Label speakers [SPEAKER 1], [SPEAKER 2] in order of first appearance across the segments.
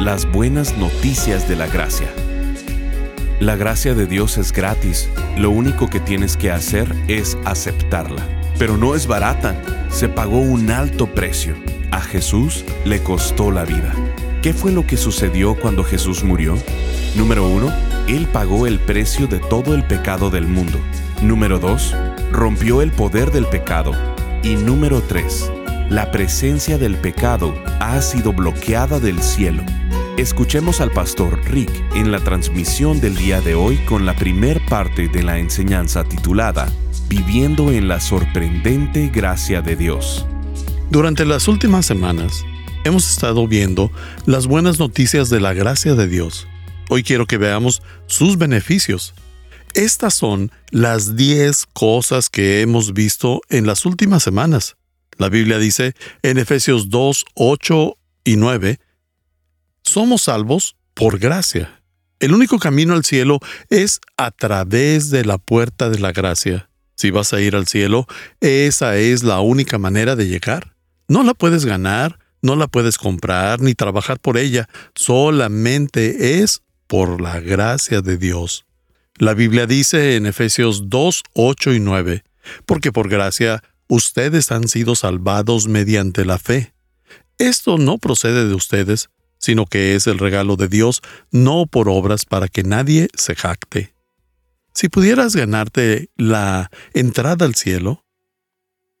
[SPEAKER 1] Las buenas noticias de la gracia. La gracia de Dios es gratis, lo único que tienes que hacer es aceptarla. Pero no es barata, se pagó un alto precio. A Jesús le costó la vida. ¿Qué fue lo que sucedió cuando Jesús murió? Número 1. Él pagó el precio de todo el pecado del mundo. Número 2. Rompió el poder del pecado. Y número 3. La presencia del pecado ha sido bloqueada del cielo. Escuchemos al pastor Rick en la transmisión del día de hoy con la primer parte de la enseñanza titulada Viviendo en la sorprendente gracia de Dios.
[SPEAKER 2] Durante las últimas semanas hemos estado viendo las buenas noticias de la gracia de Dios. Hoy quiero que veamos sus beneficios. Estas son las 10 cosas que hemos visto en las últimas semanas. La Biblia dice en Efesios 2, 8 y 9, somos salvos por gracia. El único camino al cielo es a través de la puerta de la gracia. Si vas a ir al cielo, esa es la única manera de llegar. No la puedes ganar, no la puedes comprar ni trabajar por ella, solamente es por la gracia de Dios. La Biblia dice en Efesios 2, 8 y 9, porque por gracia ustedes han sido salvados mediante la fe. Esto no procede de ustedes, sino que es el regalo de Dios, no por obras para que nadie se jacte. Si pudieras ganarte la entrada al cielo,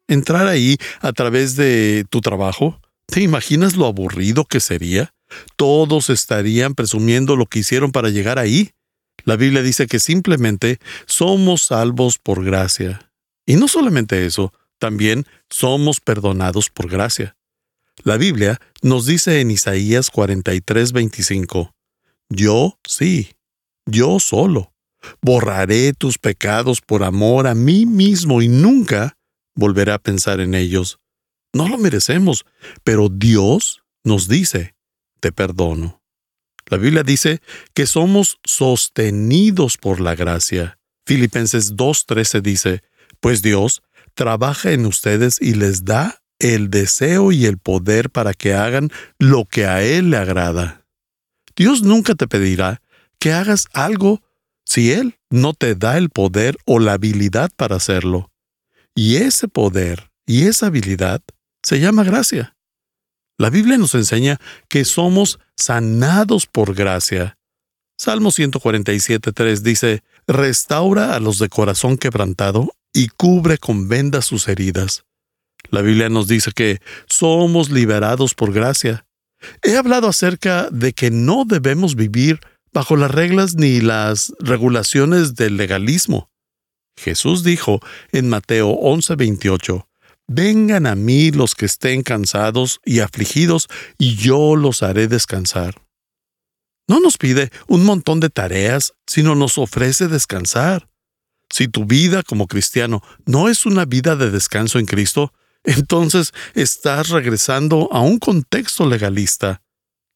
[SPEAKER 2] entrar ahí a través de tu trabajo, ¿te imaginas lo aburrido que sería? Todos estarían presumiendo lo que hicieron para llegar ahí. La Biblia dice que simplemente somos salvos por gracia. Y no solamente eso, también somos perdonados por gracia. La Biblia nos dice en Isaías 43, 25, Yo sí, yo solo, borraré tus pecados por amor a mí mismo y nunca volveré a pensar en ellos. No lo merecemos, pero Dios nos dice, te perdono. La Biblia dice que somos sostenidos por la gracia. Filipenses 2.13 dice, pues Dios trabaja en ustedes y les da el deseo y el poder para que hagan lo que a Él le agrada. Dios nunca te pedirá que hagas algo si Él no te da el poder o la habilidad para hacerlo. Y ese poder y esa habilidad se llama gracia. La Biblia nos enseña que somos sanados por gracia. Salmo 147.3 dice, Restaura a los de corazón quebrantado y cubre con vendas sus heridas. La Biblia nos dice que somos liberados por gracia. He hablado acerca de que no debemos vivir bajo las reglas ni las regulaciones del legalismo. Jesús dijo en Mateo 11:28, Vengan a mí los que estén cansados y afligidos, y yo los haré descansar. No nos pide un montón de tareas, sino nos ofrece descansar. Si tu vida como cristiano no es una vida de descanso en Cristo, entonces estás regresando a un contexto legalista.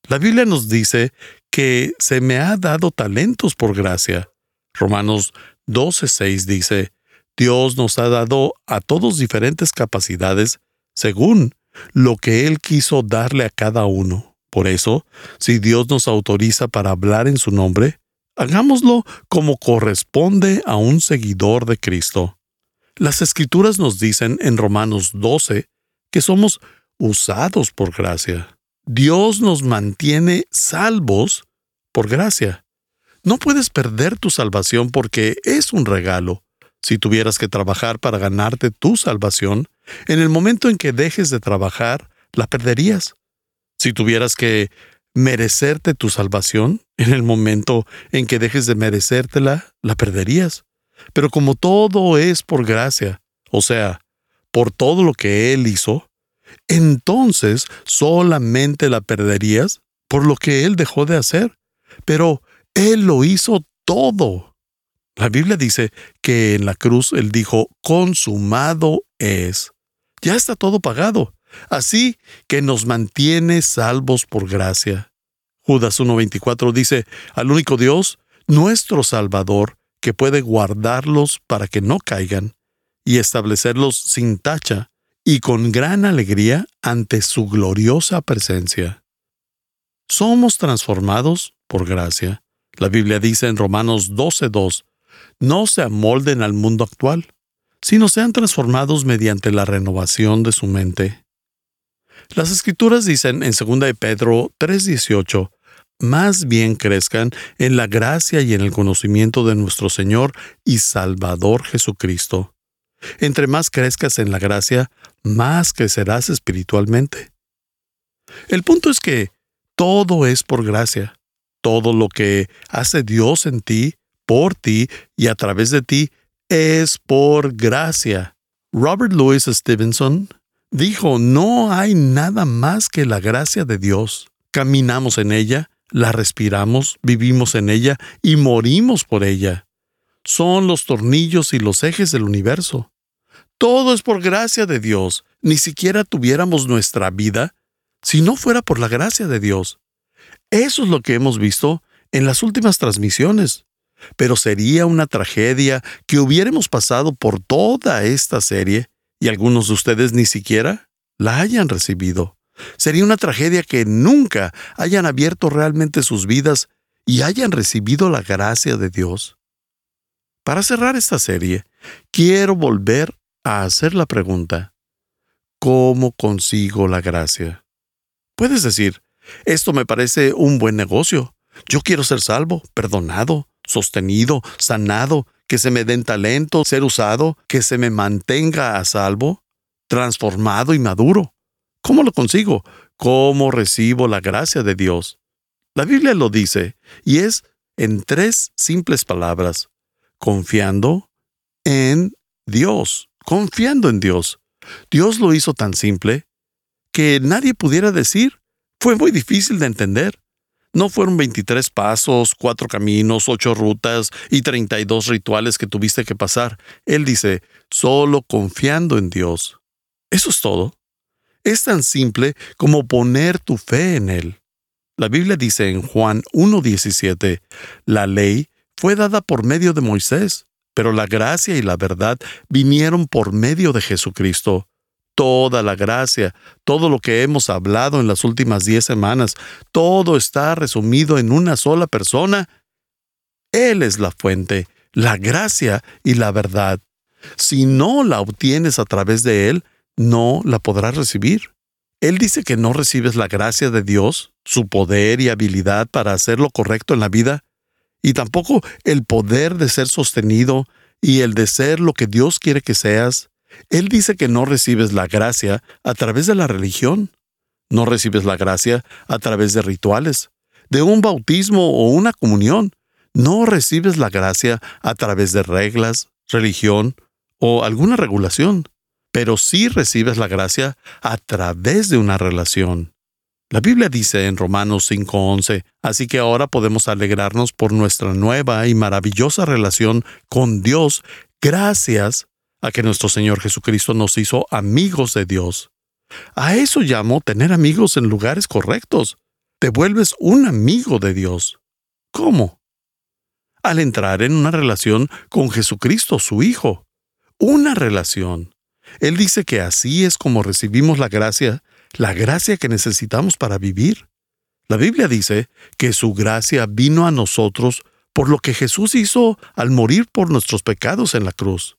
[SPEAKER 2] La Biblia nos dice que se me ha dado talentos por gracia. Romanos 12:6 dice, Dios nos ha dado a todos diferentes capacidades según lo que Él quiso darle a cada uno. Por eso, si Dios nos autoriza para hablar en su nombre, hagámoslo como corresponde a un seguidor de Cristo. Las escrituras nos dicen en Romanos 12 que somos usados por gracia. Dios nos mantiene salvos por gracia. No puedes perder tu salvación porque es un regalo. Si tuvieras que trabajar para ganarte tu salvación, en el momento en que dejes de trabajar, la perderías. Si tuvieras que merecerte tu salvación, en el momento en que dejes de merecértela, la perderías. Pero como todo es por gracia, o sea, por todo lo que Él hizo, entonces solamente la perderías por lo que Él dejó de hacer, pero Él lo hizo todo. La Biblia dice que en la cruz Él dijo, consumado es. Ya está todo pagado, así que nos mantiene salvos por gracia. Judas 1.24 dice, al único Dios, nuestro Salvador, que puede guardarlos para que no caigan y establecerlos sin tacha y con gran alegría ante su gloriosa presencia. Somos transformados por gracia. La Biblia dice en Romanos 12.2, no se amolden al mundo actual, sino sean transformados mediante la renovación de su mente. Las escrituras dicen en 2 de Pedro 3:18, más bien crezcan en la gracia y en el conocimiento de nuestro Señor y Salvador Jesucristo. Entre más crezcas en la gracia, más crecerás espiritualmente. El punto es que todo es por gracia. Todo lo que hace Dios en ti, por ti y a través de ti es por gracia. Robert Louis Stevenson dijo, no hay nada más que la gracia de Dios. Caminamos en ella, la respiramos, vivimos en ella y morimos por ella. Son los tornillos y los ejes del universo. Todo es por gracia de Dios. Ni siquiera tuviéramos nuestra vida si no fuera por la gracia de Dios. Eso es lo que hemos visto en las últimas transmisiones. Pero sería una tragedia que hubiéramos pasado por toda esta serie y algunos de ustedes ni siquiera la hayan recibido. Sería una tragedia que nunca hayan abierto realmente sus vidas y hayan recibido la gracia de Dios. Para cerrar esta serie, quiero volver a hacer la pregunta, ¿cómo consigo la gracia? Puedes decir, esto me parece un buen negocio. Yo quiero ser salvo, perdonado, sostenido, sanado, que se me den talento, ser usado, que se me mantenga a salvo, transformado y maduro. ¿Cómo lo consigo? ¿Cómo recibo la gracia de Dios? La Biblia lo dice, y es en tres simples palabras, confiando en Dios, confiando en Dios. Dios lo hizo tan simple que nadie pudiera decir, fue muy difícil de entender. No fueron 23 pasos, cuatro caminos, ocho rutas y 32 rituales que tuviste que pasar. Él dice, solo confiando en Dios. Eso es todo. Es tan simple como poner tu fe en Él. La Biblia dice en Juan 1.17, la ley fue dada por medio de Moisés, pero la gracia y la verdad vinieron por medio de Jesucristo toda la gracia, todo lo que hemos hablado en las últimas diez semanas, todo está resumido en una sola persona. Él es la fuente, la gracia y la verdad. Si no la obtienes a través de Él, no la podrás recibir. Él dice que no recibes la gracia de Dios, su poder y habilidad para hacer lo correcto en la vida, y tampoco el poder de ser sostenido y el de ser lo que Dios quiere que seas, él dice que no recibes la gracia a través de la religión, no recibes la gracia a través de rituales, de un bautismo o una comunión, no recibes la gracia a través de reglas, religión o alguna regulación, pero sí recibes la gracia a través de una relación. La Biblia dice en Romanos 5:11, así que ahora podemos alegrarnos por nuestra nueva y maravillosa relación con Dios gracias a que nuestro Señor Jesucristo nos hizo amigos de Dios. A eso llamo tener amigos en lugares correctos. Te vuelves un amigo de Dios. ¿Cómo? Al entrar en una relación con Jesucristo, su Hijo. Una relación. Él dice que así es como recibimos la gracia, la gracia que necesitamos para vivir. La Biblia dice que su gracia vino a nosotros por lo que Jesús hizo al morir por nuestros pecados en la cruz.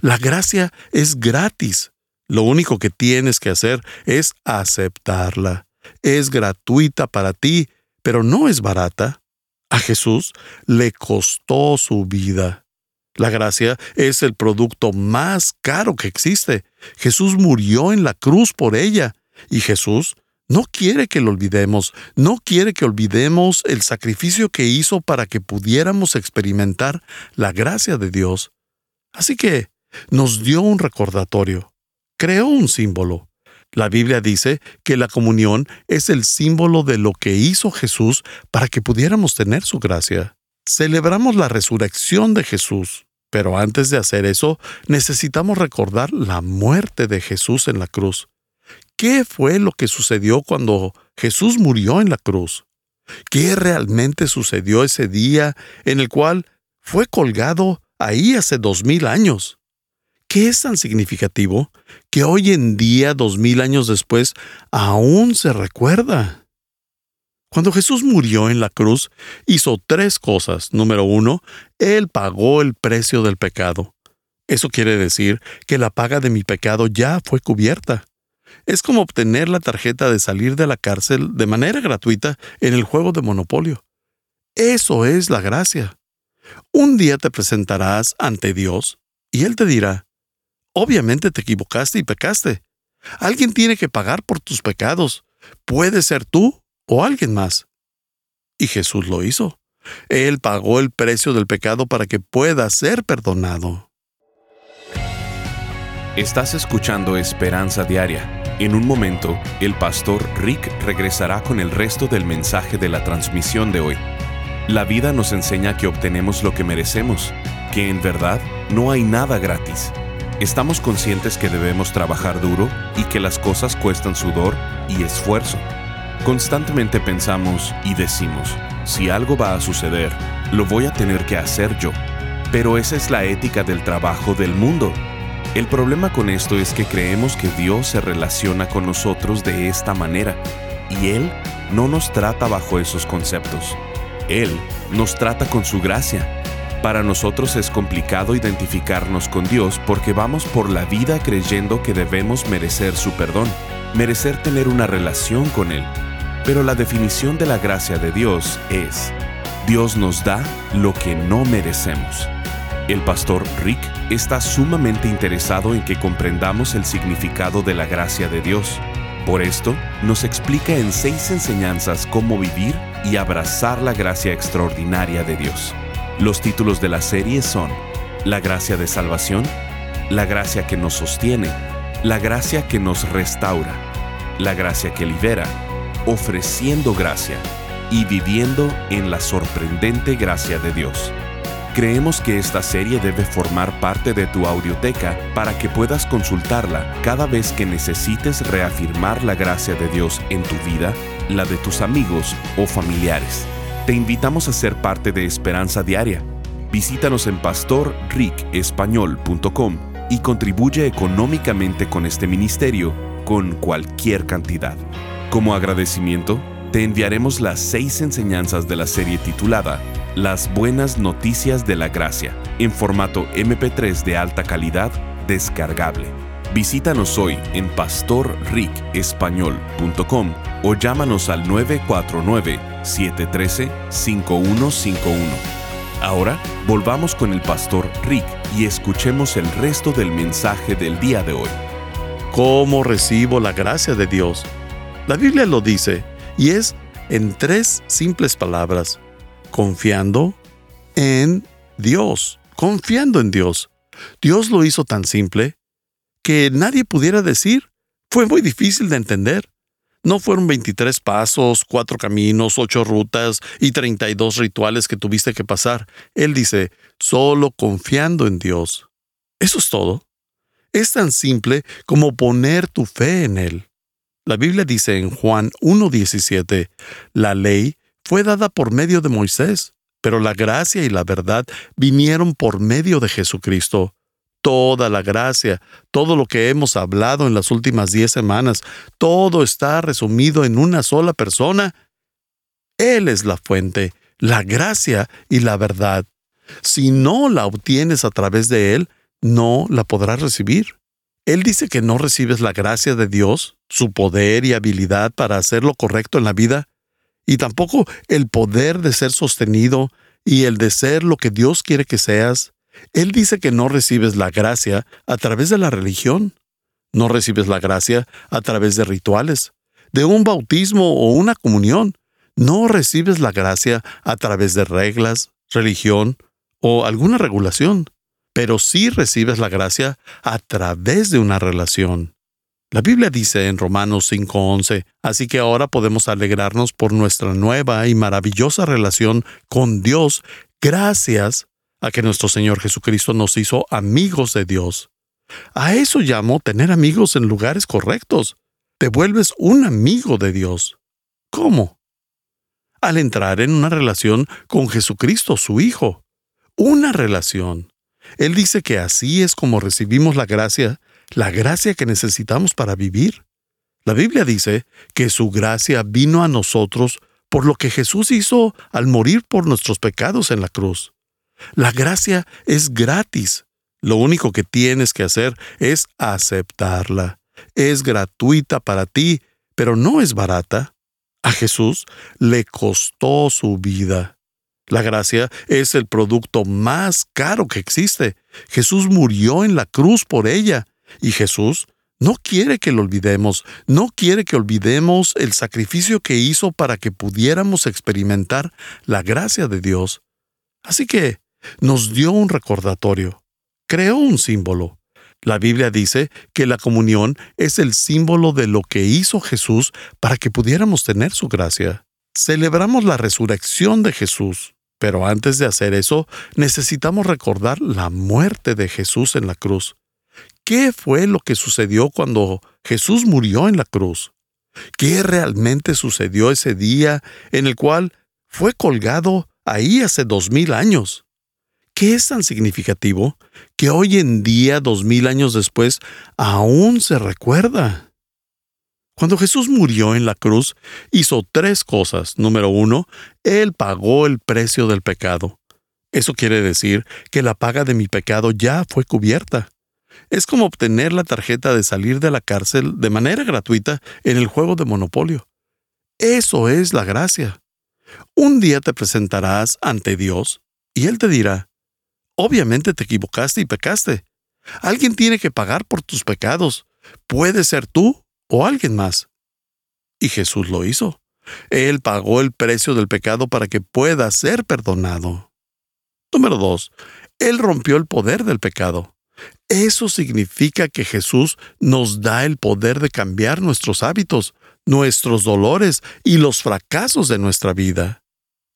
[SPEAKER 2] La gracia es gratis. Lo único que tienes que hacer es aceptarla. Es gratuita para ti, pero no es barata. A Jesús le costó su vida. La gracia es el producto más caro que existe. Jesús murió en la cruz por ella. Y Jesús no quiere que lo olvidemos, no quiere que olvidemos el sacrificio que hizo para que pudiéramos experimentar la gracia de Dios. Así que nos dio un recordatorio, creó un símbolo. La Biblia dice que la comunión es el símbolo de lo que hizo Jesús para que pudiéramos tener su gracia. Celebramos la resurrección de Jesús, pero antes de hacer eso necesitamos recordar la muerte de Jesús en la cruz. ¿Qué fue lo que sucedió cuando Jesús murió en la cruz? ¿Qué realmente sucedió ese día en el cual fue colgado ahí hace dos mil años? ¿Qué es tan significativo que hoy en día, dos mil años después, aún se recuerda? Cuando Jesús murió en la cruz, hizo tres cosas. Número uno, Él pagó el precio del pecado. Eso quiere decir que la paga de mi pecado ya fue cubierta. Es como obtener la tarjeta de salir de la cárcel de manera gratuita en el juego de Monopolio. Eso es la gracia. Un día te presentarás ante Dios y Él te dirá, Obviamente te equivocaste y pecaste. Alguien tiene que pagar por tus pecados. Puede ser tú o alguien más. Y Jesús lo hizo. Él pagó el precio del pecado para que pueda ser perdonado.
[SPEAKER 1] Estás escuchando Esperanza Diaria. En un momento, el pastor Rick regresará con el resto del mensaje de la transmisión de hoy. La vida nos enseña que obtenemos lo que merecemos, que en verdad no hay nada gratis Estamos conscientes que debemos trabajar duro y que las cosas cuestan sudor y esfuerzo. Constantemente pensamos y decimos, si algo va a suceder, lo voy a tener que hacer yo. Pero esa es la ética del trabajo del mundo. El problema con esto es que creemos que Dios se relaciona con nosotros de esta manera y Él no nos trata bajo esos conceptos. Él nos trata con su gracia para nosotros es complicado identificarnos con Dios porque vamos por la vida creyendo que debemos merecer su perdón, merecer tener una relación con Él. Pero la definición de la gracia de Dios es, Dios nos da lo que no merecemos. El pastor Rick está sumamente interesado en que comprendamos el significado de la gracia de Dios. Por esto, nos explica en seis enseñanzas cómo vivir y abrazar la gracia extraordinaria de Dios. Los títulos de la serie son La gracia de salvación, La gracia que nos sostiene, La gracia que nos restaura, La gracia que libera, Ofreciendo gracia y Viviendo en la sorprendente gracia de Dios. Creemos que esta serie debe formar parte de tu audioteca para que puedas consultarla cada vez que necesites reafirmar la gracia de Dios en tu vida, la de tus amigos o familiares. Te invitamos a ser parte de Esperanza Diaria. Visítanos en pastorricespañol.com y contribuye económicamente con este ministerio con cualquier cantidad. Como agradecimiento, te enviaremos las seis enseñanzas de la serie titulada Las Buenas Noticias de la Gracia, en formato MP3 de alta calidad descargable. Visítanos hoy en pastorricespañol.com o llámanos al 949-713-5151. Ahora volvamos con el pastor Rick y escuchemos el resto del mensaje del día de hoy.
[SPEAKER 2] ¿Cómo recibo la gracia de Dios? La Biblia lo dice y es en tres simples palabras. Confiando en Dios. Confiando en Dios. Dios lo hizo tan simple que nadie pudiera decir. Fue muy difícil de entender. No fueron 23 pasos, cuatro caminos, ocho rutas y 32 rituales que tuviste que pasar. Él dice, solo confiando en Dios. Eso es todo. Es tan simple como poner tu fe en Él. La Biblia dice en Juan 1.17, la ley fue dada por medio de Moisés, pero la gracia y la verdad vinieron por medio de Jesucristo toda la gracia, todo lo que hemos hablado en las últimas diez semanas, todo está resumido en una sola persona. Él es la fuente, la gracia y la verdad. Si no la obtienes a través de Él, no la podrás recibir. Él dice que no recibes la gracia de Dios, su poder y habilidad para hacer lo correcto en la vida, y tampoco el poder de ser sostenido y el de ser lo que Dios quiere que seas, él dice que no recibes la gracia a través de la religión, no recibes la gracia a través de rituales, de un bautismo o una comunión, no recibes la gracia a través de reglas, religión o alguna regulación, pero sí recibes la gracia a través de una relación. La Biblia dice en Romanos 5:11, así que ahora podemos alegrarnos por nuestra nueva y maravillosa relación con Dios gracias a que nuestro Señor Jesucristo nos hizo amigos de Dios. A eso llamo tener amigos en lugares correctos. Te vuelves un amigo de Dios. ¿Cómo? Al entrar en una relación con Jesucristo, su Hijo. Una relación. Él dice que así es como recibimos la gracia la gracia que necesitamos para vivir. La Biblia dice que su gracia vino a nosotros por lo que Jesús hizo al morir por nuestros pecados en la cruz. La gracia es gratis. Lo único que tienes que hacer es aceptarla. Es gratuita para ti, pero no es barata. A Jesús le costó su vida. La gracia es el producto más caro que existe. Jesús murió en la cruz por ella y Jesús no quiere que lo olvidemos, no quiere que olvidemos el sacrificio que hizo para que pudiéramos experimentar la gracia de Dios. Así que nos dio un recordatorio, creó un símbolo. La Biblia dice que la comunión es el símbolo de lo que hizo Jesús para que pudiéramos tener su gracia. Celebramos la resurrección de Jesús, pero antes de hacer eso necesitamos recordar la muerte de Jesús en la cruz. ¿Qué fue lo que sucedió cuando Jesús murió en la cruz? ¿Qué realmente sucedió ese día en el cual fue colgado ahí hace dos mil años? ¿Qué es tan significativo que hoy en día, dos mil años después, aún se recuerda? Cuando Jesús murió en la cruz, hizo tres cosas. Número uno, Él pagó el precio del pecado. Eso quiere decir que la paga de mi pecado ya fue cubierta. Es como obtener la tarjeta de salir de la cárcel de manera gratuita en el juego de Monopolio. Eso es la gracia. Un día te presentarás ante Dios y Él te dirá, obviamente te equivocaste y pecaste. Alguien tiene que pagar por tus pecados. Puede ser tú o alguien más. Y Jesús lo hizo. Él pagó el precio del pecado para que pueda ser perdonado. Número 2. Él rompió el poder del pecado. Eso significa que Jesús nos da el poder de cambiar nuestros hábitos, nuestros dolores y los fracasos de nuestra vida.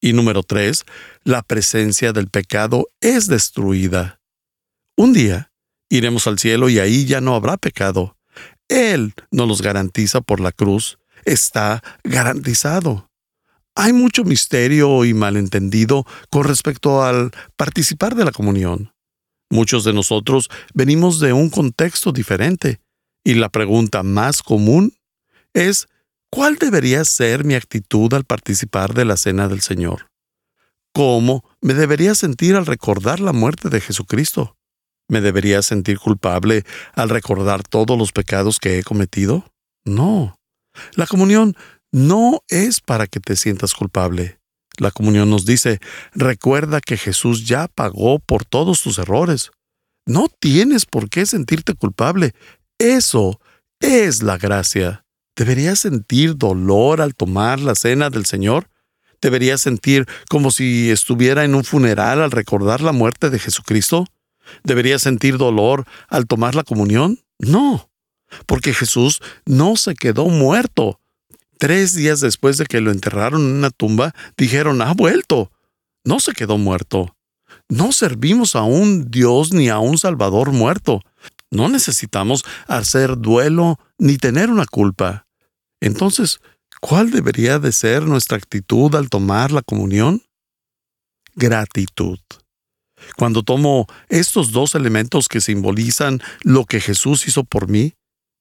[SPEAKER 2] Y número tres, la presencia del pecado es destruida. Un día iremos al cielo y ahí ya no habrá pecado. Él nos los garantiza por la cruz. Está garantizado. Hay mucho misterio y malentendido con respecto al participar de la comunión. Muchos de nosotros venimos de un contexto diferente y la pregunta más común es, ¿cuál debería ser mi actitud al participar de la cena del Señor? ¿Cómo me debería sentir al recordar la muerte de Jesucristo? ¿Me debería sentir culpable al recordar todos los pecados que he cometido? No. La comunión no es para que te sientas culpable. La comunión nos dice, recuerda que Jesús ya pagó por todos tus errores. No tienes por qué sentirte culpable. Eso es la gracia. ¿Deberías sentir dolor al tomar la cena del Señor? ¿Deberías sentir como si estuviera en un funeral al recordar la muerte de Jesucristo? ¿Deberías sentir dolor al tomar la comunión? No, porque Jesús no se quedó muerto. Tres días después de que lo enterraron en una tumba, dijeron, ha vuelto. No se quedó muerto. No servimos a un Dios ni a un Salvador muerto. No necesitamos hacer duelo ni tener una culpa. Entonces, ¿cuál debería de ser nuestra actitud al tomar la comunión? Gratitud. Cuando tomo estos dos elementos que simbolizan lo que Jesús hizo por mí,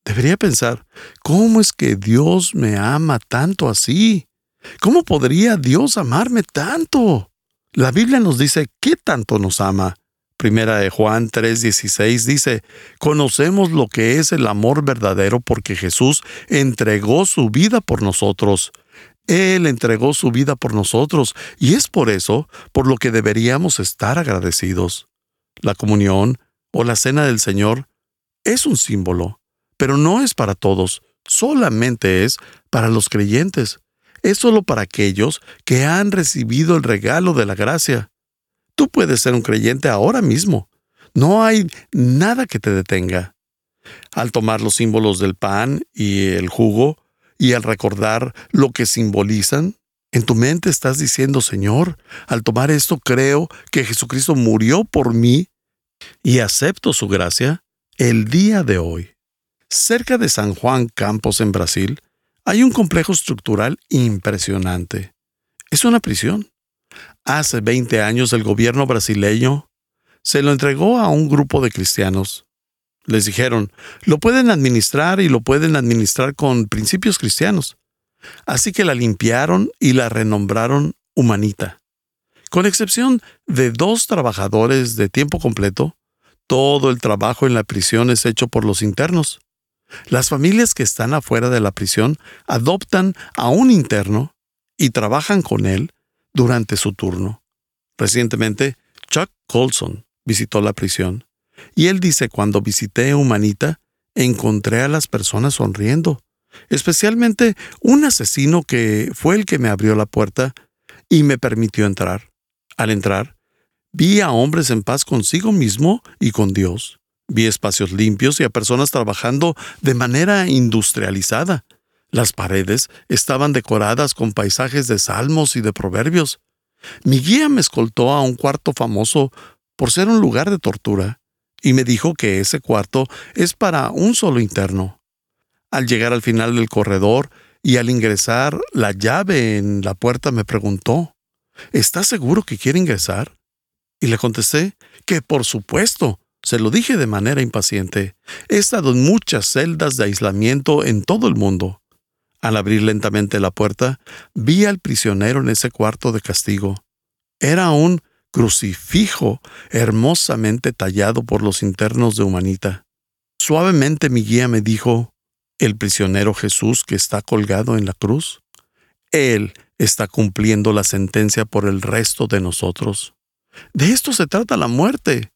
[SPEAKER 2] Debería pensar, ¿cómo es que Dios me ama tanto así? ¿Cómo podría Dios amarme tanto? La Biblia nos dice qué tanto nos ama. Primera de Juan 3:16 dice, conocemos lo que es el amor verdadero porque Jesús entregó su vida por nosotros. Él entregó su vida por nosotros y es por eso por lo que deberíamos estar agradecidos. La comunión o la cena del Señor es un símbolo pero no es para todos, solamente es para los creyentes. Es solo para aquellos que han recibido el regalo de la gracia. Tú puedes ser un creyente ahora mismo. No hay nada que te detenga. Al tomar los símbolos del pan y el jugo y al recordar lo que simbolizan, en tu mente estás diciendo, Señor, al tomar esto creo que Jesucristo murió por mí y acepto su gracia el día de hoy. Cerca de San Juan Campos, en Brasil, hay un complejo estructural impresionante. Es una prisión. Hace 20 años el gobierno brasileño se lo entregó a un grupo de cristianos. Les dijeron, lo pueden administrar y lo pueden administrar con principios cristianos. Así que la limpiaron y la renombraron Humanita. Con excepción de dos trabajadores de tiempo completo, todo el trabajo en la prisión es hecho por los internos. Las familias que están afuera de la prisión adoptan a un interno y trabajan con él durante su turno. Recientemente, Chuck Colson visitó la prisión y él dice, cuando visité Humanita, encontré a las personas sonriendo, especialmente un asesino que fue el que me abrió la puerta y me permitió entrar. Al entrar, vi a hombres en paz consigo mismo y con Dios. Vi espacios limpios y a personas trabajando de manera industrializada. Las paredes estaban decoradas con paisajes de salmos y de proverbios. Mi guía me escoltó a un cuarto famoso por ser un lugar de tortura y me dijo que ese cuarto es para un solo interno. Al llegar al final del corredor y al ingresar la llave en la puerta me preguntó, ¿Estás seguro que quiere ingresar? Y le contesté que por supuesto, se lo dije de manera impaciente. He estado en muchas celdas de aislamiento en todo el mundo. Al abrir lentamente la puerta, vi al prisionero en ese cuarto de castigo. Era un crucifijo hermosamente tallado por los internos de Humanita. Suavemente mi guía me dijo, ¿el prisionero Jesús que está colgado en la cruz? Él está cumpliendo la sentencia por el resto de nosotros. De esto se trata la muerte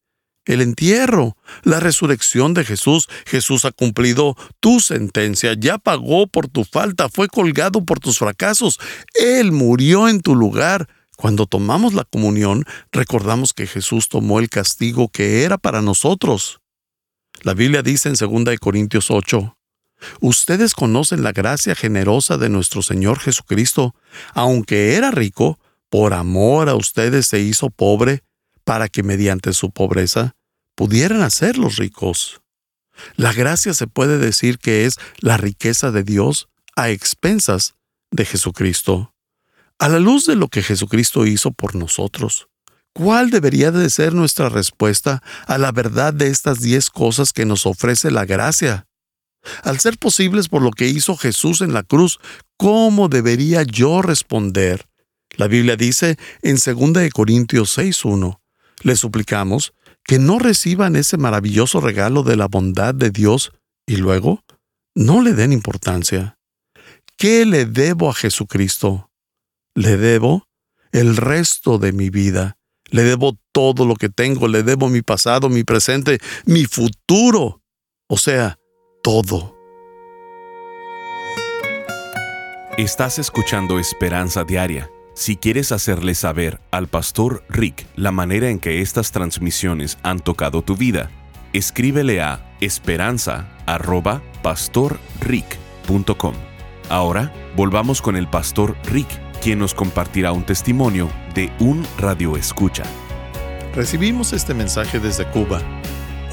[SPEAKER 2] el entierro, la resurrección de Jesús. Jesús ha cumplido tu sentencia, ya pagó por tu falta, fue colgado por tus fracasos. Él murió en tu lugar. Cuando tomamos la comunión, recordamos que Jesús tomó el castigo que era para nosotros. La Biblia dice en 2 Corintios 8, Ustedes conocen la gracia generosa de nuestro Señor Jesucristo. Aunque era rico, por amor a ustedes se hizo pobre, para que mediante su pobreza pudieran hacer los ricos. La gracia se puede decir que es la riqueza de Dios a expensas de Jesucristo. A la luz de lo que Jesucristo hizo por nosotros, ¿cuál debería de ser nuestra respuesta a la verdad de estas diez cosas que nos ofrece la gracia? Al ser posibles por lo que hizo Jesús en la cruz, ¿cómo debería yo responder? La Biblia dice en 2 Corintios 6.1, le suplicamos que no reciban ese maravilloso regalo de la bondad de Dios y luego no le den importancia. ¿Qué le debo a Jesucristo? Le debo el resto de mi vida. Le debo todo lo que tengo, le debo mi pasado, mi presente, mi futuro. O sea, todo.
[SPEAKER 1] Estás escuchando Esperanza Diaria si quieres hacerle saber al pastor Rick la manera en que estas transmisiones han tocado tu vida, escríbele a esperanza.pastorrick.com. Ahora volvamos con el pastor Rick, quien nos compartirá un testimonio de un radio escucha.
[SPEAKER 2] Recibimos este mensaje desde Cuba.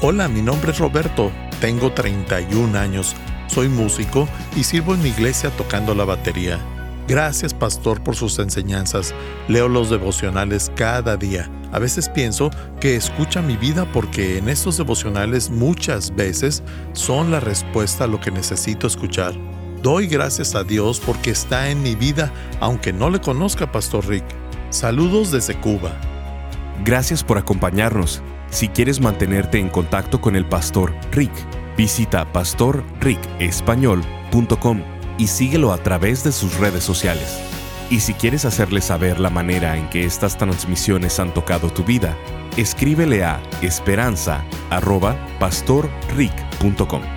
[SPEAKER 2] Hola, mi nombre es Roberto, tengo 31 años, soy músico y sirvo en mi iglesia tocando la batería. Gracias, pastor, por sus enseñanzas. Leo los devocionales cada día. A veces pienso que escucha mi vida porque en estos devocionales muchas veces son la respuesta a lo que necesito escuchar. Doy gracias a Dios porque está en mi vida, aunque no le conozca, Pastor Rick. Saludos desde Cuba.
[SPEAKER 1] Gracias por acompañarnos. Si quieres mantenerte en contacto con el Pastor Rick, visita pastorricespañol.com y síguelo a través de sus redes sociales. Y si quieres hacerle saber la manera en que estas transmisiones han tocado tu vida, escríbele a esperanza.pastorrick.com.